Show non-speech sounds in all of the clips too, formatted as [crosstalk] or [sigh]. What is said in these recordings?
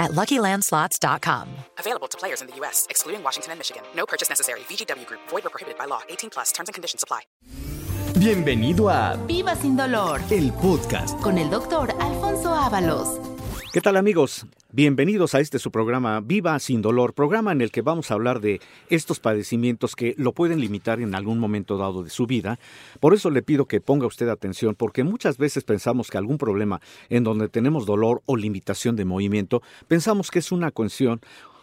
at LuckyLandSlots.com. Available to players in the U.S., excluding Washington and Michigan. No purchase necessary. VGW Group. Void or prohibited by law. 18 plus. Terms and conditions apply. Bienvenido a Viva sin dolor el podcast. con el doctor Alfonso Ábalos. ¿Qué tal amigos? Bienvenidos a este su programa Viva sin dolor, programa en el que vamos a hablar de estos padecimientos que lo pueden limitar en algún momento dado de su vida. Por eso le pido que ponga usted atención porque muchas veces pensamos que algún problema en donde tenemos dolor o limitación de movimiento, pensamos que es una cuestión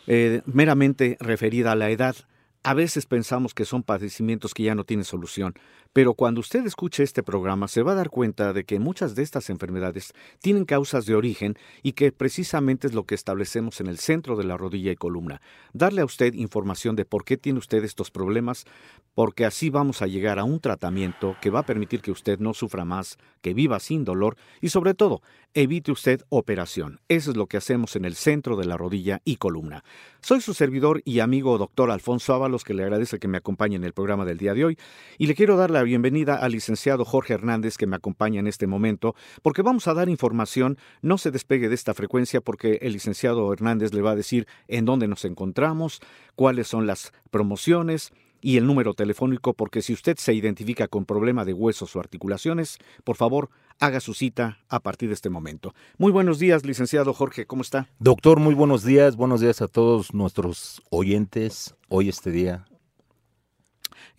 eh, meramente referida a la edad. A veces pensamos que son padecimientos que ya no tienen solución, pero cuando usted escuche este programa se va a dar cuenta de que muchas de estas enfermedades tienen causas de origen y que precisamente es lo que establecemos en el centro de la rodilla y columna. Darle a usted información de por qué tiene usted estos problemas, porque así vamos a llegar a un tratamiento que va a permitir que usted no sufra más, que viva sin dolor y sobre todo evite usted operación. Eso es lo que hacemos en el centro de la rodilla y columna. Soy su servidor y amigo doctor Alfonso Ábalos, que le agradece que me acompañe en el programa del día de hoy, y le quiero dar la bienvenida al licenciado Jorge Hernández, que me acompaña en este momento, porque vamos a dar información, no se despegue de esta frecuencia, porque el licenciado Hernández le va a decir en dónde nos encontramos, cuáles son las promociones, y el número telefónico porque si usted se identifica con problema de huesos o articulaciones, por favor, haga su cita a partir de este momento. Muy buenos días, licenciado Jorge, ¿cómo está? Doctor, muy buenos días. Buenos días a todos nuestros oyentes hoy este día.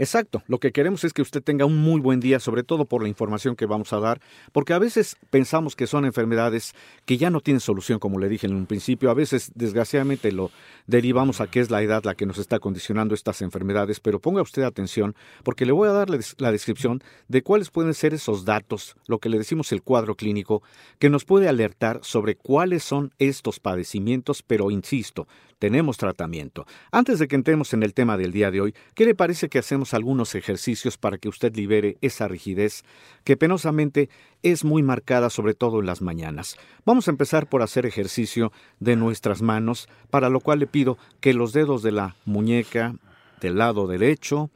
Exacto, lo que queremos es que usted tenga un muy buen día, sobre todo por la información que vamos a dar, porque a veces pensamos que son enfermedades que ya no tienen solución, como le dije en un principio, a veces desgraciadamente lo derivamos a que es la edad la que nos está condicionando estas enfermedades, pero ponga usted atención, porque le voy a dar la descripción de cuáles pueden ser esos datos, lo que le decimos el cuadro clínico, que nos puede alertar sobre cuáles son estos padecimientos, pero insisto, tenemos tratamiento. Antes de que entremos en el tema del día de hoy, ¿qué le parece que hacemos algunos ejercicios para que usted libere esa rigidez que penosamente es muy marcada sobre todo en las mañanas? Vamos a empezar por hacer ejercicio de nuestras manos, para lo cual le pido que los dedos de la muñeca del lado derecho,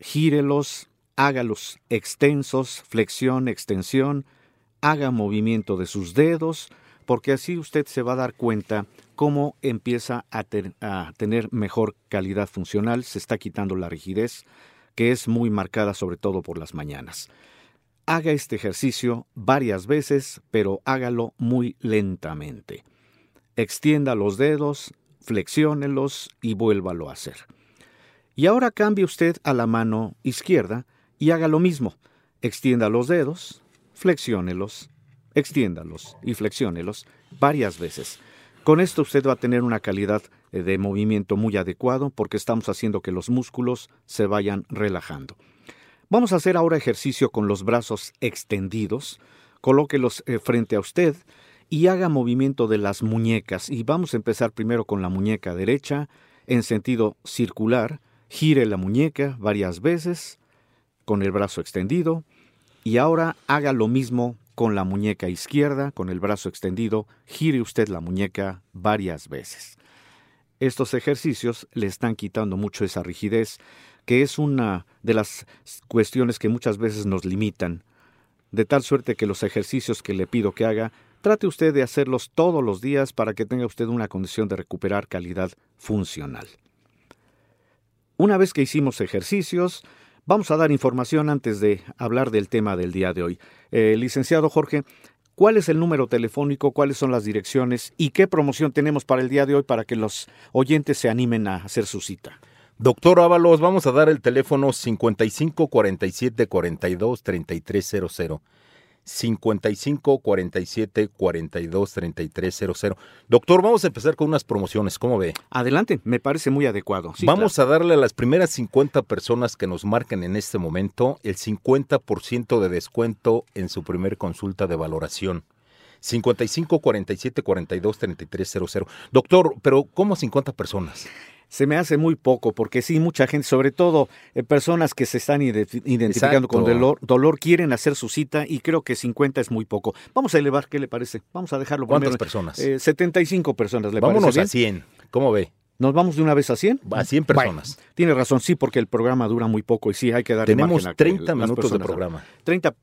gírelos, hágalos extensos, flexión, extensión, haga movimiento de sus dedos, porque así usted se va a dar cuenta cómo empieza a, tener mejor calidad funcional, se está quitando la rigidez, que es muy marcada sobre todo por las mañanas. Haga este ejercicio varias veces, pero hágalo muy lentamente. Extienda los dedos, flexiónelos y vuélvalo a hacer. Y ahora cambie usted a la mano izquierda y haga lo mismo. Extienda los dedos, flexiónelos, extiéndalos y flexiónelos varias veces. Con esto usted va a tener una calidad eh, de movimiento muy adecuado porque estamos haciendo que los músculos se vayan relajando. Vamos a hacer ahora ejercicio con los brazos extendidos. Colóquelos eh, frente a usted y haga movimiento de las muñecas. Y vamos a empezar primero con la muñeca derecha en sentido circular. Gire la muñeca varias veces con el brazo extendido. Y ahora haga lo mismo con la muñeca izquierda, con el brazo extendido, gire usted la muñeca varias veces. Estos ejercicios le están quitando mucho esa rigidez, que es una de las cuestiones que muchas veces nos limitan, de tal suerte que los ejercicios que le pido que haga, trate usted de hacerlos todos los días para que tenga usted una condición de recuperar calidad funcional. Una vez que hicimos ejercicios, Vamos a dar información antes de hablar del tema del día de hoy. Eh, licenciado Jorge, ¿cuál es el número telefónico, cuáles son las direcciones y qué promoción tenemos para el día de hoy para que los oyentes se animen a hacer su cita? Doctor Ábalos, vamos a dar el teléfono 55 47 42 3300. 55 47 42 3300. Doctor, vamos a empezar con unas promociones, ¿cómo ve? Adelante, me parece muy adecuado. Sí, vamos claro. a darle a las primeras 50 personas que nos marquen en este momento el 50% de descuento en su primer consulta de valoración. 55 47 42 3300. Doctor, pero ¿cómo 50 personas? Se me hace muy poco, porque sí, mucha gente, sobre todo eh, personas que se están ident- identificando con dolor, dolor, quieren hacer su cita y creo que 50 es muy poco. Vamos a elevar, ¿qué le parece? Vamos a dejarlo ¿Cuántas primero. personas? Eh, 75 personas, ¿le Vámonos parece a bien? 100. ¿Cómo ve? ¿Nos vamos de una vez a 100? A 100 Bueno, personas. tiene razón, sí, porque el programa dura muy poco y sí, hay que dar Tenemos margen a que 30 las minutos de programa. 30,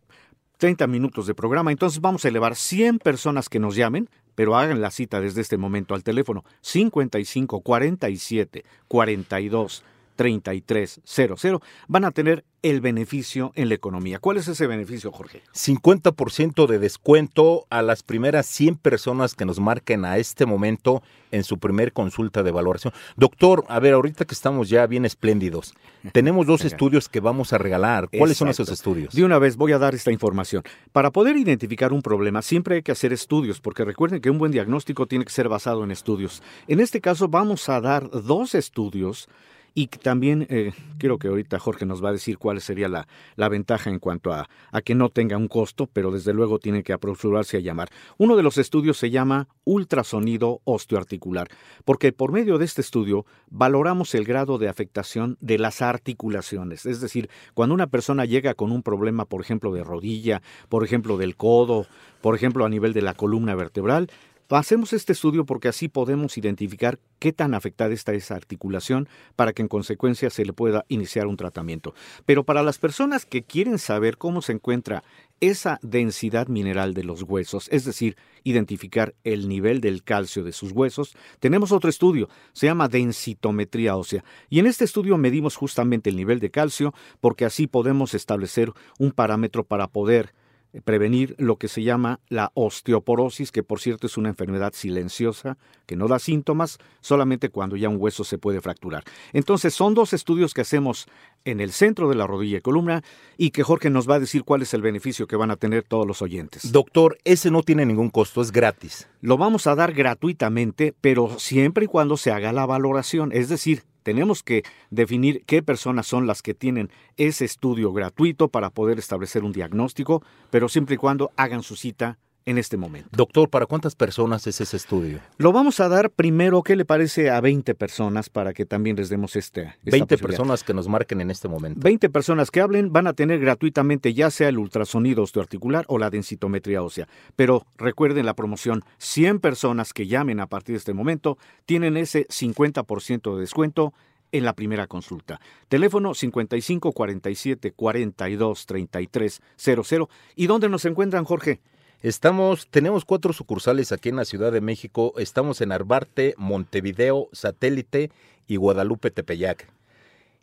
30 minutos de programa. Entonces vamos a elevar 100 personas que nos llamen, pero hagan la cita desde este momento al teléfono 55 47 42 33 00. Van a tener el beneficio en la economía. ¿Cuál es ese beneficio, Jorge? 50% de descuento a las primeras 100 personas que nos marquen a este momento en su primer consulta de valoración. Doctor, a ver, ahorita que estamos ya bien espléndidos, tenemos dos [laughs] estudios que vamos a regalar. ¿Cuáles son esos estudios? De una vez voy a dar esta información. Para poder identificar un problema siempre hay que hacer estudios, porque recuerden que un buen diagnóstico tiene que ser basado en estudios. En este caso vamos a dar dos estudios y también eh, creo que ahorita Jorge nos va a decir cuál sería la, la ventaja en cuanto a, a que no tenga un costo, pero desde luego tiene que apresurarse a llamar. Uno de los estudios se llama ultrasonido osteoarticular, porque por medio de este estudio valoramos el grado de afectación de las articulaciones. Es decir, cuando una persona llega con un problema, por ejemplo, de rodilla, por ejemplo, del codo, por ejemplo, a nivel de la columna vertebral, Hacemos este estudio porque así podemos identificar qué tan afectada está esa articulación para que en consecuencia se le pueda iniciar un tratamiento. Pero para las personas que quieren saber cómo se encuentra esa densidad mineral de los huesos, es decir, identificar el nivel del calcio de sus huesos, tenemos otro estudio, se llama densitometría ósea. Y en este estudio medimos justamente el nivel de calcio porque así podemos establecer un parámetro para poder prevenir lo que se llama la osteoporosis, que por cierto es una enfermedad silenciosa que no da síntomas solamente cuando ya un hueso se puede fracturar. Entonces son dos estudios que hacemos en el centro de la rodilla y columna y que Jorge nos va a decir cuál es el beneficio que van a tener todos los oyentes. Doctor, ese no tiene ningún costo, es gratis. Lo vamos a dar gratuitamente, pero siempre y cuando se haga la valoración, es decir, tenemos que definir qué personas son las que tienen ese estudio gratuito para poder establecer un diagnóstico, pero siempre y cuando hagan su cita en este momento. Doctor, ¿para cuántas personas es ese estudio? Lo vamos a dar primero, ¿qué le parece a 20 personas para que también les demos este, esta 20 posibilidad? personas que nos marquen en este momento. 20 personas que hablen van a tener gratuitamente ya sea el ultrasonido osteoarticular o la densitometría ósea. Pero recuerden la promoción, 100 personas que llamen a partir de este momento tienen ese 50% de descuento en la primera consulta. Teléfono 55 47 42 33 00. ¿Y dónde nos encuentran, Jorge? Estamos, tenemos cuatro sucursales aquí en la Ciudad de México. Estamos en Arbarte, Montevideo, Satélite y Guadalupe Tepeyac.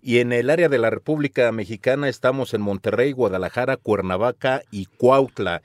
Y en el área de la República Mexicana estamos en Monterrey, Guadalajara, Cuernavaca y Cuautla.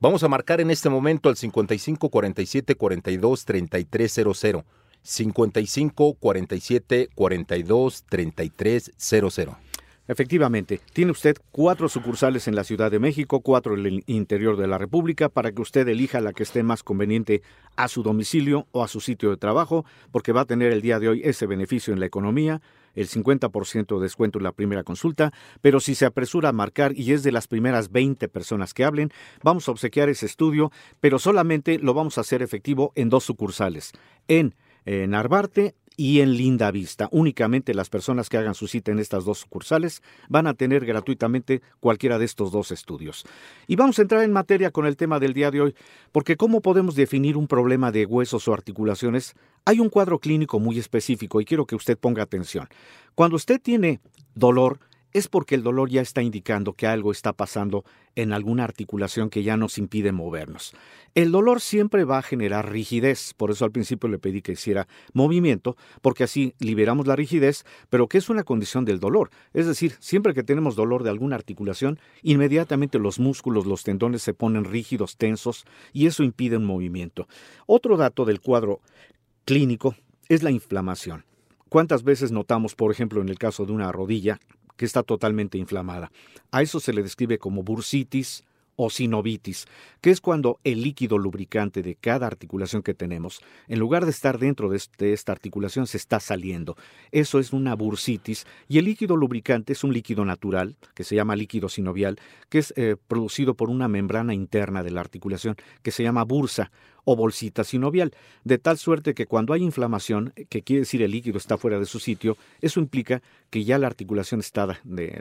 Vamos a marcar en este momento al 55 47 42 33 00. 55 47 42 33 00. Efectivamente, tiene usted cuatro sucursales en la Ciudad de México, cuatro en el interior de la República, para que usted elija la que esté más conveniente a su domicilio o a su sitio de trabajo, porque va a tener el día de hoy ese beneficio en la economía, el 50% de descuento en la primera consulta, pero si se apresura a marcar y es de las primeras 20 personas que hablen, vamos a obsequiar ese estudio, pero solamente lo vamos a hacer efectivo en dos sucursales, en eh, Narvarte y en Linda Vista. Únicamente las personas que hagan su cita en estas dos sucursales van a tener gratuitamente cualquiera de estos dos estudios. Y vamos a entrar en materia con el tema del día de hoy, porque ¿cómo podemos definir un problema de huesos o articulaciones? Hay un cuadro clínico muy específico y quiero que usted ponga atención. Cuando usted tiene dolor, es porque el dolor ya está indicando que algo está pasando en alguna articulación que ya nos impide movernos. El dolor siempre va a generar rigidez, por eso al principio le pedí que hiciera movimiento, porque así liberamos la rigidez, pero que es una condición del dolor. Es decir, siempre que tenemos dolor de alguna articulación, inmediatamente los músculos, los tendones se ponen rígidos, tensos, y eso impide un movimiento. Otro dato del cuadro clínico es la inflamación. ¿Cuántas veces notamos, por ejemplo, en el caso de una rodilla, que está totalmente inflamada. A eso se le describe como bursitis o sinovitis, que es cuando el líquido lubricante de cada articulación que tenemos, en lugar de estar dentro de, este, esta articulación, se está saliendo. Eso es una bursitis y el líquido lubricante es un líquido natural, que se llama líquido sinovial, que es eh, producido por una membrana interna de la articulación que se llama bursa o bolsita sinovial, de tal suerte que cuando hay inflamación, que quiere decir el líquido está fuera de su sitio, eso implica que ya la articulación está,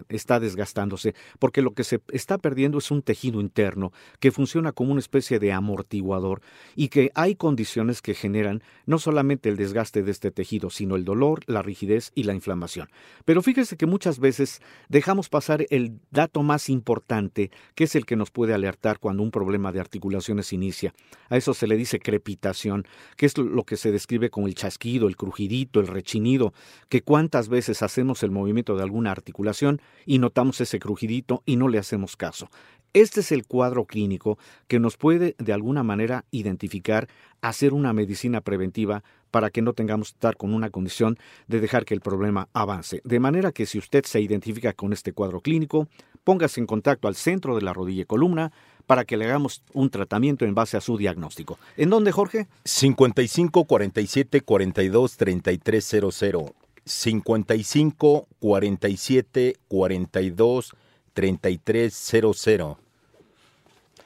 está desgastándose, porque lo que se está perdiendo es un tejido interno que funciona como una especie de amortiguador y que hay condiciones que generan no solamente el desgaste de este tejido, sino el dolor, la rigidez y la inflamación. Pero fíjese que muchas veces dejamos pasar el dato más importante, que es el que nos puede alertar cuando un problema de articulaciones inicia. A eso se le dice crepitación, que es lo que se describe como el chasquido, el crujidito, el rechinido, que cuántas veces hacemos el movimiento de alguna articulación y notamos ese crujidito y no le hacemos caso. Este es el cuadro clínico que nos puede de alguna manera identificar, hacer una medicina preventiva para que no tengamos que estar con una condición de dejar que el problema avance. De manera que si usted se identifica con este cuadro clínico, póngase en contacto al centro de la rodilla y columna para que le hagamos un tratamiento en base a su diagnóstico. ¿En dónde, Jorge? 55 47 42 33 00. 55 47 42 3300.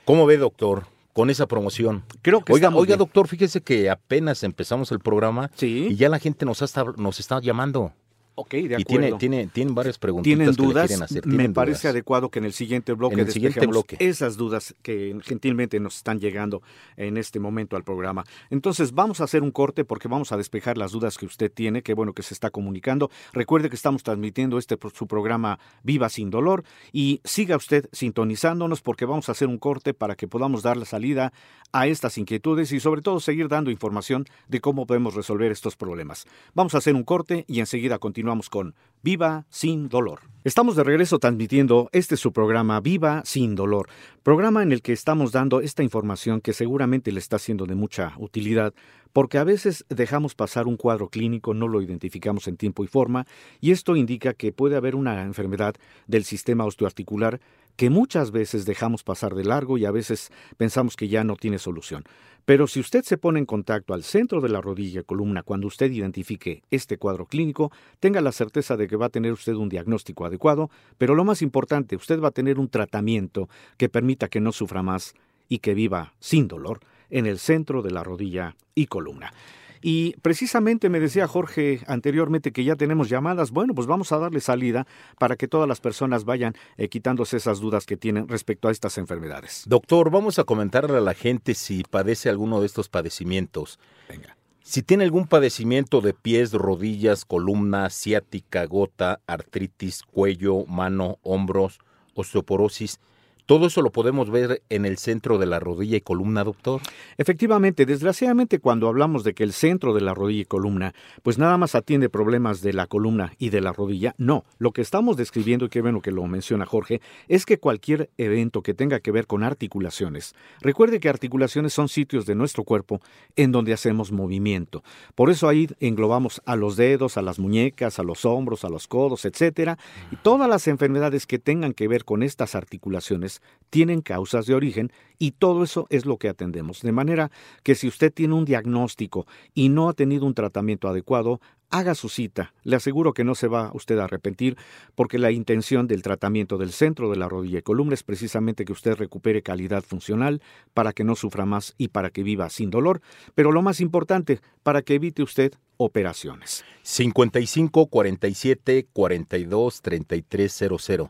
¿Cómo ve, doctor? Con esa promoción. Creo que oiga, oiga, doctor, fíjese que apenas empezamos el programa ¿Sí? y ya la gente nos, nos está llamando. Ok, de acuerdo. Y tiene, tiene, tienen varias preguntas. ¿Tienen dudas? Que hacer. Me parece adecuado que en el siguiente bloque en el siguiente bloque. esas dudas que gentilmente nos están llegando en este momento al programa. Entonces, vamos a hacer un corte porque vamos a despejar las dudas que usted tiene, que bueno que se está comunicando. Recuerde que estamos transmitiendo este su programa Viva sin dolor y siga usted sintonizándonos porque vamos a hacer un corte para que podamos dar la salida a estas inquietudes y sobre todo seguir dando información de cómo podemos resolver estos problemas. Vamos a hacer un corte y enseguida continuamos continuamos con Viva sin dolor. Estamos de regreso transmitiendo este su programa Viva sin dolor, programa en el que estamos dando esta información que seguramente le está siendo de mucha utilidad, porque a veces dejamos pasar un cuadro clínico, no lo identificamos en tiempo y forma, y esto indica que puede haber una enfermedad del sistema osteoarticular que muchas veces dejamos pasar de largo y a veces pensamos que ya no tiene solución. Pero si usted se pone en contacto al centro de la rodilla y columna cuando usted identifique este cuadro clínico, tenga la certeza de que va a tener usted un diagnóstico adecuado, pero lo más importante, usted va a tener un tratamiento que permita que no sufra más y que viva sin dolor en el centro de la rodilla y columna. Y precisamente me decía Jorge anteriormente que ya tenemos llamadas. Bueno, pues vamos a darle salida para que todas las personas vayan eh, quitándose esas dudas que tienen respecto a estas enfermedades. Doctor, vamos a comentarle a la gente si padece alguno de estos padecimientos. Venga. Si tiene algún padecimiento de pies, rodillas, columna, ciática, gota, artritis, cuello, mano, hombros, osteoporosis, ¿Todo eso lo podemos ver en el centro de la rodilla y columna, doctor? Efectivamente, desgraciadamente cuando hablamos de que el centro de la rodilla y columna, pues nada más atiende problemas de la columna y de la rodilla, no. Lo que estamos describiendo, y qué bueno que lo menciona Jorge, es que cualquier evento que tenga que ver con articulaciones, recuerde que articulaciones son sitios de nuestro cuerpo en donde hacemos movimiento. Por eso ahí englobamos a los dedos, a las muñecas, a los hombros, a los codos, etcétera, y todas las enfermedades que tengan que ver con estas articulaciones tienen causas de origen y todo eso es lo que atendemos. De manera que si usted tiene un diagnóstico y no ha tenido un tratamiento adecuado, haga su cita. Le aseguro que no se va usted a arrepentir porque la intención del tratamiento del centro de la rodilla y columna es precisamente que usted recupere calidad funcional para que no sufra más y para que viva sin dolor, pero lo más importante, para que evite usted operaciones. 55 47 42 3300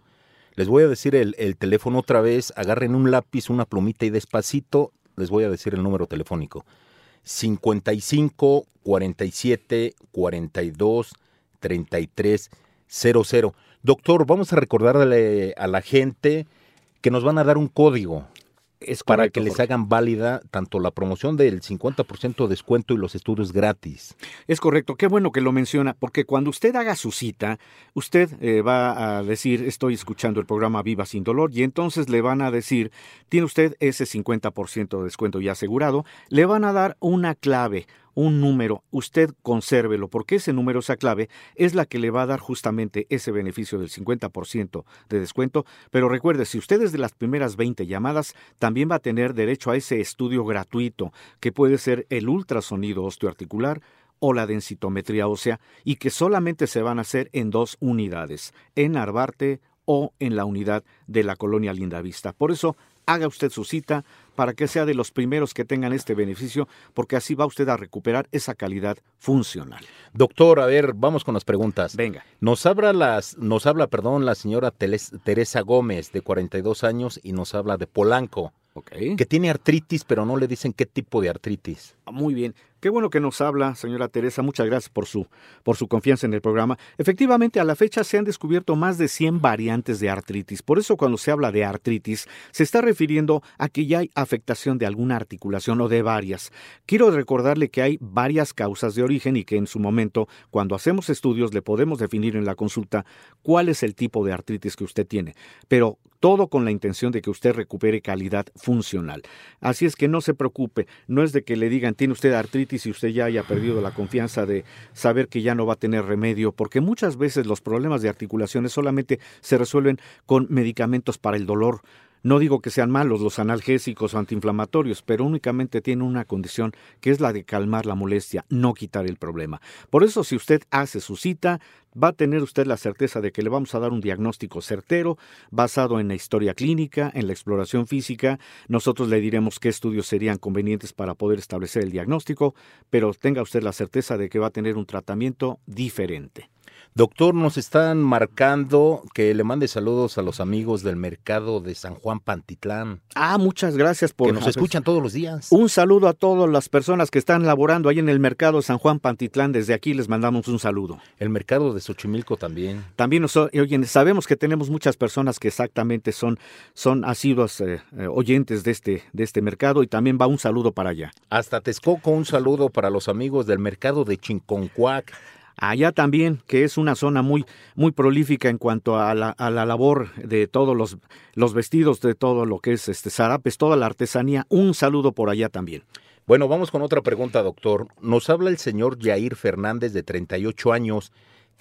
les voy a decir el, teléfono otra vez, agarren un lápiz, una plumita y despacito les voy a decir el número telefónico. 55 47 42 33 00. Doctor, vamos a recordarle a la gente que nos van a dar un código es para que les hagan válida tanto la promoción del 50% de descuento y los estudios gratis. Es correcto, qué bueno que lo menciona, porque cuando usted haga su cita, usted eh, va a decir, estoy escuchando el programa Viva sin dolor, y entonces le van a decir, tiene usted ese 50% de descuento ya asegurado, le van a dar una clave, un número, usted consérvelo, porque ese número, esa clave, es la que le va a dar justamente ese beneficio del 50% de descuento. Pero recuerde, si usted es de las primeras 20 llamadas, también va a tener derecho a ese estudio gratuito, que puede ser el ultrasonido osteoarticular, o la densitometría ósea y que solamente se van a hacer en dos unidades, en Arbarte o en la unidad de la colonia Lindavista. Por eso, haga usted su cita para que sea de los primeros que tengan este beneficio, porque así va usted a recuperar esa calidad funcional. Doctor, a ver, vamos con las preguntas. Venga. Nos habla, las, nos habla perdón, la señora Teresa Gómez, de 42 años, y nos habla de Polanco, que tiene artritis, pero no le dicen qué tipo de artritis. Muy bien. Qué bueno que nos habla, señora Teresa. Muchas gracias por su, por su confianza en el programa. Efectivamente, a la fecha se han descubierto más de 100 variantes de artritis. Por eso, cuando se habla de artritis, se está refiriendo a que ya hay afectación de alguna articulación o de varias. Quiero recordarle que hay varias causas de origen y que en su momento, cuando hacemos estudios, le podemos definir en la consulta cuál es el tipo de artritis que usted tiene. Pero todo con la intención de que usted recupere calidad funcional. Así es que no se preocupe, no es de que le digan tiene usted artritis y usted ya haya perdido la confianza de saber que ya no va a tener remedio, porque muchas veces los problemas de articulaciones solamente se resuelven con medicamentos para el dolor. No digo que sean malos los analgésicos o antiinflamatorios, pero únicamente tienen una condición que es la de calmar la molestia, no quitar el problema. Por eso si usted hace su cita, va a tener usted la certeza de que le vamos a dar un diagnóstico certero, basado en la historia clínica, en la exploración física. Nosotros le diremos qué estudios serían convenientes para poder establecer el diagnóstico, pero tenga usted la certeza de que va a tener un tratamiento diferente. Doctor, nos están marcando que le mande saludos a los amigos del mercado de San Juan Pantitlán, Ah, muchas gracias por que nos escuchan todos los días. Un saludo a todas las personas que están laborando ahí en el mercado de San Juan Pantitlán. Desde aquí les mandamos un saludo. El mercado de Xochimilco también. También nos, oyen, sabemos que tenemos muchas personas que exactamente son, son asiduos eh, eh, oyentes de este, de este mercado y también va un saludo para allá. Hasta Texcoco, un saludo para los amigos del mercado de Chinconcuac. Allá también, que es una zona muy, muy prolífica en cuanto a la, labor de todos los, los vestidos, de todo lo que es este zarapes, toda la artesanía. Un saludo por allá también. Bueno, vamos con otra pregunta, doctor. Nos habla el señor Jair Fernández, de 38 años,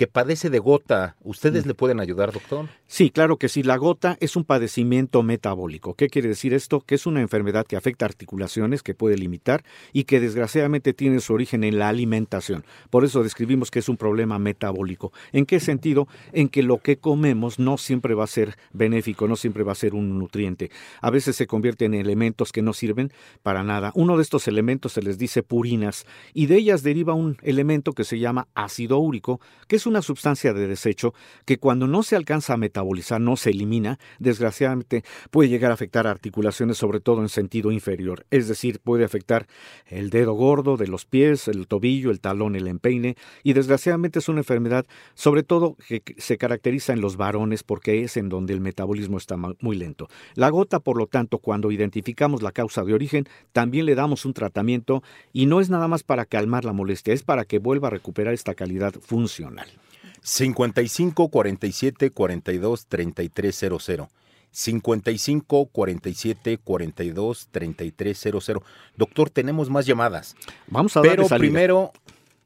que padece de gota. ¿Ustedes le pueden ayudar, doctor? Sí, claro que sí. La gota es un padecimiento metabólico. ¿Qué quiere decir esto? Que es una enfermedad que afecta articulaciones, que puede limitar y que desgraciadamente tiene su origen en la alimentación. Por eso describimos que es un problema metabólico. ¿En qué sentido? En que lo que comemos no siempre va a ser benéfico, no siempre va a ser un nutriente. A veces se convierte en elementos que no sirven para nada. Uno de estos elementos se les dice purinas y de ellas deriva un elemento que se llama ácido úrico, que es una sustancia de desecho que cuando no se alcanza a metabolizar, no se elimina, desgraciadamente puede llegar a afectar articulaciones, sobre todo en sentido inferior. Es decir, puede afectar el dedo gordo de los pies, el tobillo, el talón, el empeine, y desgraciadamente es una enfermedad, sobre todo que se caracteriza en los varones porque es en donde el metabolismo está muy lento. La gota, por lo tanto, cuando identificamos la causa de origen, también le damos un tratamiento y no es nada más para calmar la molestia, es para que vuelva a recuperar esta calidad funcional. 55 47 42 3300. 55 47 42 3300. Doctor, tenemos más llamadas. Vamos a Pero primero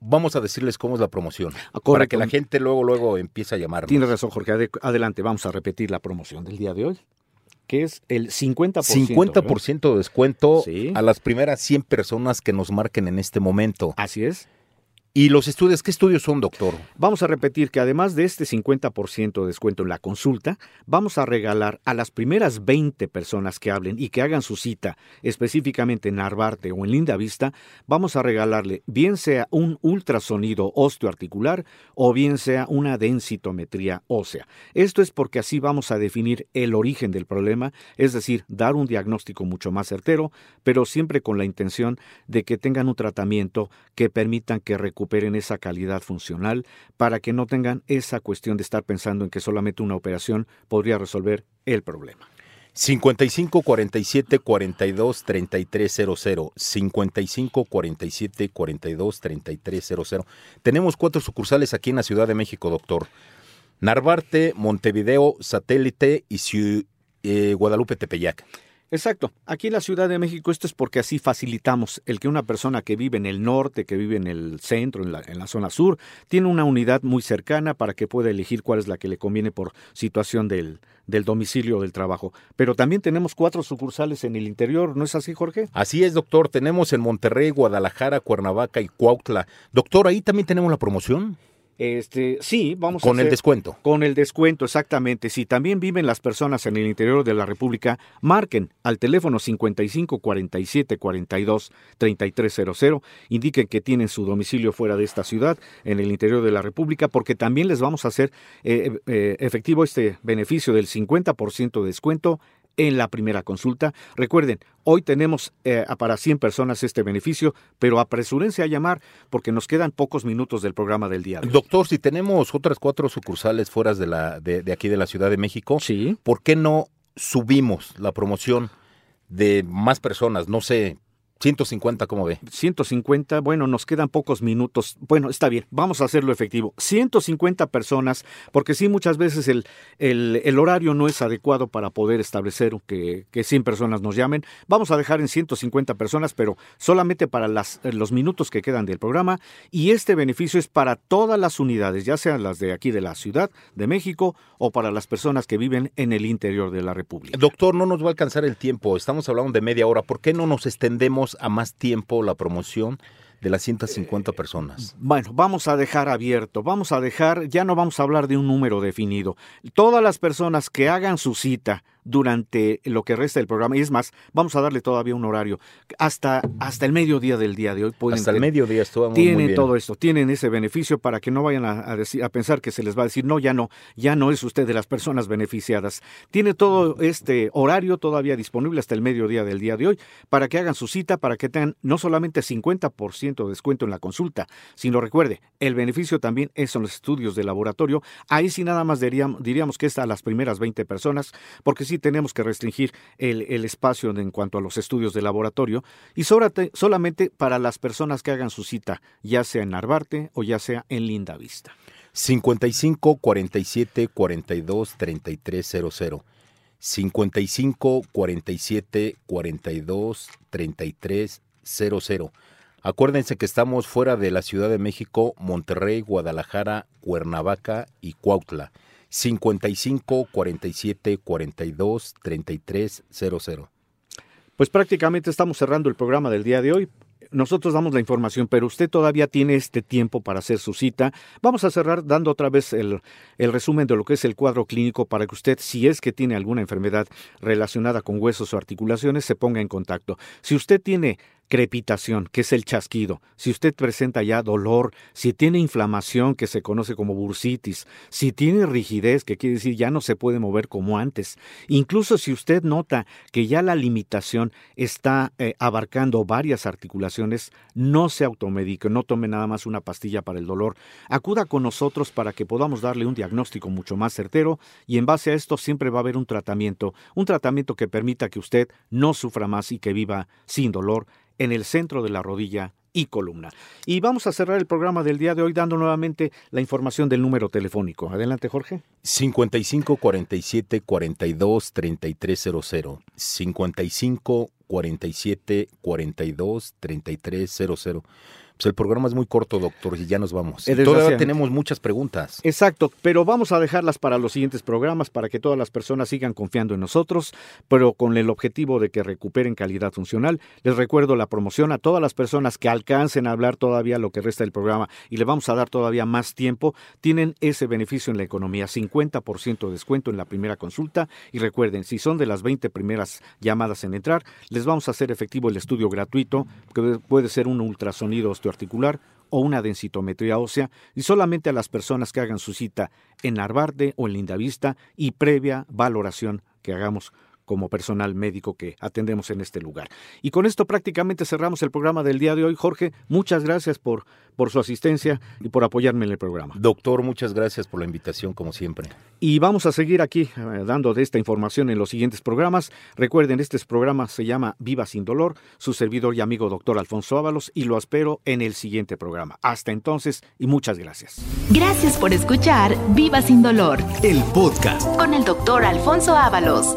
vamos a decirles cómo es la promoción. Ah, Para que la gente luego, luego empiece a llamarnos. Tienes razón, Jorge. Ade- Adelante, vamos a repetir la promoción del día de hoy, que es el 50%. 50% de descuento Sí. a las primeras 100 personas que nos marquen en este momento. Así es. ¿Y los estudios? ¿Qué estudios son, doctor? Vamos a repetir que además de este 50% de descuento en la consulta, vamos a regalar a las primeras 20 personas que hablen y que hagan su cita específicamente en Narvarte o en Linda Vista, vamos a regalarle bien sea un ultrasonido osteoarticular o bien sea una densitometría ósea. Esto es porque así vamos a definir el origen del problema, es decir, dar un diagnóstico mucho más certero, pero siempre con la intención de que tengan un tratamiento que permitan que recuperen esa calidad funcional para que no tengan esa cuestión de estar pensando en que solamente una operación podría resolver el problema. 55 47 42 3300. 55 47 42 3300. Tenemos cuatro sucursales aquí en la Ciudad de México, doctor. Narvarte, Montevideo, Satélite y Ciu- eh, Guadalupe Tepeyac. Exacto. Aquí en la Ciudad de México esto es porque así facilitamos el que una persona que vive en el norte, que vive en el centro, en la, en la zona sur, tiene una unidad muy cercana para que pueda elegir cuál es la que le conviene por situación del, del domicilio o del trabajo. Pero también tenemos cuatro sucursales en el interior, ¿no es así, Jorge? Así es, doctor. Tenemos en Monterrey, Guadalajara, Cuernavaca y Cuautla. Doctor, ahí también tenemos la promoción. Este, sí, vamos a Con el hacer- descuento. Con el descuento, exactamente. Si también viven las personas en el interior de la República, marquen al teléfono 55 47 42 3300. Indiquen que tienen su domicilio fuera de esta ciudad, en el interior de la República, porque también les vamos a hacer eh, eh, efectivo este beneficio del 50% de descuento en la primera consulta. Recuerden, hoy tenemos eh, para 100 personas este beneficio, pero apresúrense a llamar porque nos quedan pocos minutos del programa del día de hoy. Doctor, si tenemos otras cuatro sucursales fuera de, la, de, de aquí de la Ciudad de México, Sí. ¿por qué no subimos la promoción de más personas? No sé, 150, ¿cómo ve? 150, bueno, nos quedan pocos minutos. Bueno, está bien, vamos a hacerlo efectivo. 150 personas, porque sí, muchas veces el, el, el horario no es adecuado para poder establecer que, que 100 personas nos llamen. Vamos a dejar en 150 personas, pero solamente para las, los minutos que quedan del programa. Y este beneficio es para todas las unidades, ya sean las de aquí de la Ciudad de México o para las personas que viven en el interior de la República. Doctor, no nos va a alcanzar el tiempo. Estamos hablando de media hora. ¿Por qué no nos extendemos a más tiempo la promoción de las 150 personas? Bueno, vamos a dejar abierto, vamos a dejar, ya no vamos a hablar de un número definido. Todas las personas que hagan su cita durante lo que resta del programa, y es más, vamos a darle todavía un horario, hasta, hasta el mediodía del día de hoy. Pueden Hasta el mediodía estuvo muy Tienen bien. todo esto, tienen ese beneficio para que no vayan a, a decir, a pensar que se les va a decir, no, ya no, ya no es usted de las personas beneficiadas. Tiene todo este horario todavía disponible hasta el mediodía del día de hoy para que hagan su cita, para que tengan no solamente 50% de descuento en la consulta, sino recuerde, el beneficio también es en los estudios de laboratorio. Ahí sí nada más diríamos, diríamos que es a las primeras 20 personas, porque sí tenemos que restringir el, el espacio en cuanto a los estudios de laboratorio y solamente para las personas que hagan su cita, ya sea en Narvarte o ya sea en Linda Vista. 55 47 42 33 00. 55 47 42 33 00. Acuérdense que estamos fuera de la Ciudad de México, Monterrey, Guadalajara, Cuernavaca y Cuautla. 55 47 42 33 00. Pues prácticamente estamos cerrando el programa del día de hoy. Nosotros damos la información, pero usted todavía tiene este tiempo para hacer su cita. Vamos a cerrar dando otra vez el, el resumen de lo que es el cuadro clínico para que usted, si es que tiene alguna enfermedad relacionada con huesos o articulaciones, se ponga en contacto. Si usted tiene crepitación, que es el chasquido, si usted presenta ya dolor, si tiene inflamación, que se conoce como bursitis, si tiene rigidez, que quiere decir ya no se puede mover como antes, incluso si usted nota que ya la limitación está eh, abarcando varias articulaciones, no se automedique, no tome nada más una pastilla para el dolor, acuda con nosotros para que podamos darle un diagnóstico mucho más certero y en base a esto siempre va a haber un tratamiento, un tratamiento que permita que usted no sufra más y que viva sin dolor en el centro de la rodilla y columna. Y vamos a cerrar el programa del día de hoy dando nuevamente la información del número telefónico. Adelante, Jorge. 55 47 42 33 00. 55 47 42 33 00. Pues el programa es muy corto, doctor, y ya nos vamos. Todavía tenemos muchas preguntas. Exacto, pero vamos a dejarlas para los siguientes programas para que todas las personas sigan confiando en nosotros, pero con el objetivo de que recuperen calidad funcional. Les recuerdo la promoción a todas las personas que alcancen a hablar todavía lo que resta del programa y le vamos a dar todavía más tiempo. Tienen ese beneficio en la economía, 50% de descuento en la primera consulta y recuerden, si son de las 20 primeras llamadas en entrar, les vamos a hacer efectivo el estudio gratuito, que puede ser un ultrasonido osteoarticular o una densitometría ósea y solamente a las personas que hagan su cita en Narvarte o en Lindavista y previa valoración que hagamos como personal médico que atendemos en este lugar. Y con esto prácticamente cerramos el programa del día de hoy. Jorge, muchas gracias por, por su asistencia y por apoyarme en el programa. Doctor, muchas gracias por la invitación, como siempre. Y vamos a seguir aquí eh, dando de esta información en los siguientes programas. Recuerden, este programa se llama Viva sin dolor, su servidor y amigo doctor Alfonso Ábalos, y lo espero en el siguiente programa. Hasta entonces y muchas gracias. Gracias por escuchar Viva sin dolor El podcast. con el doctor Alfonso Ábalos.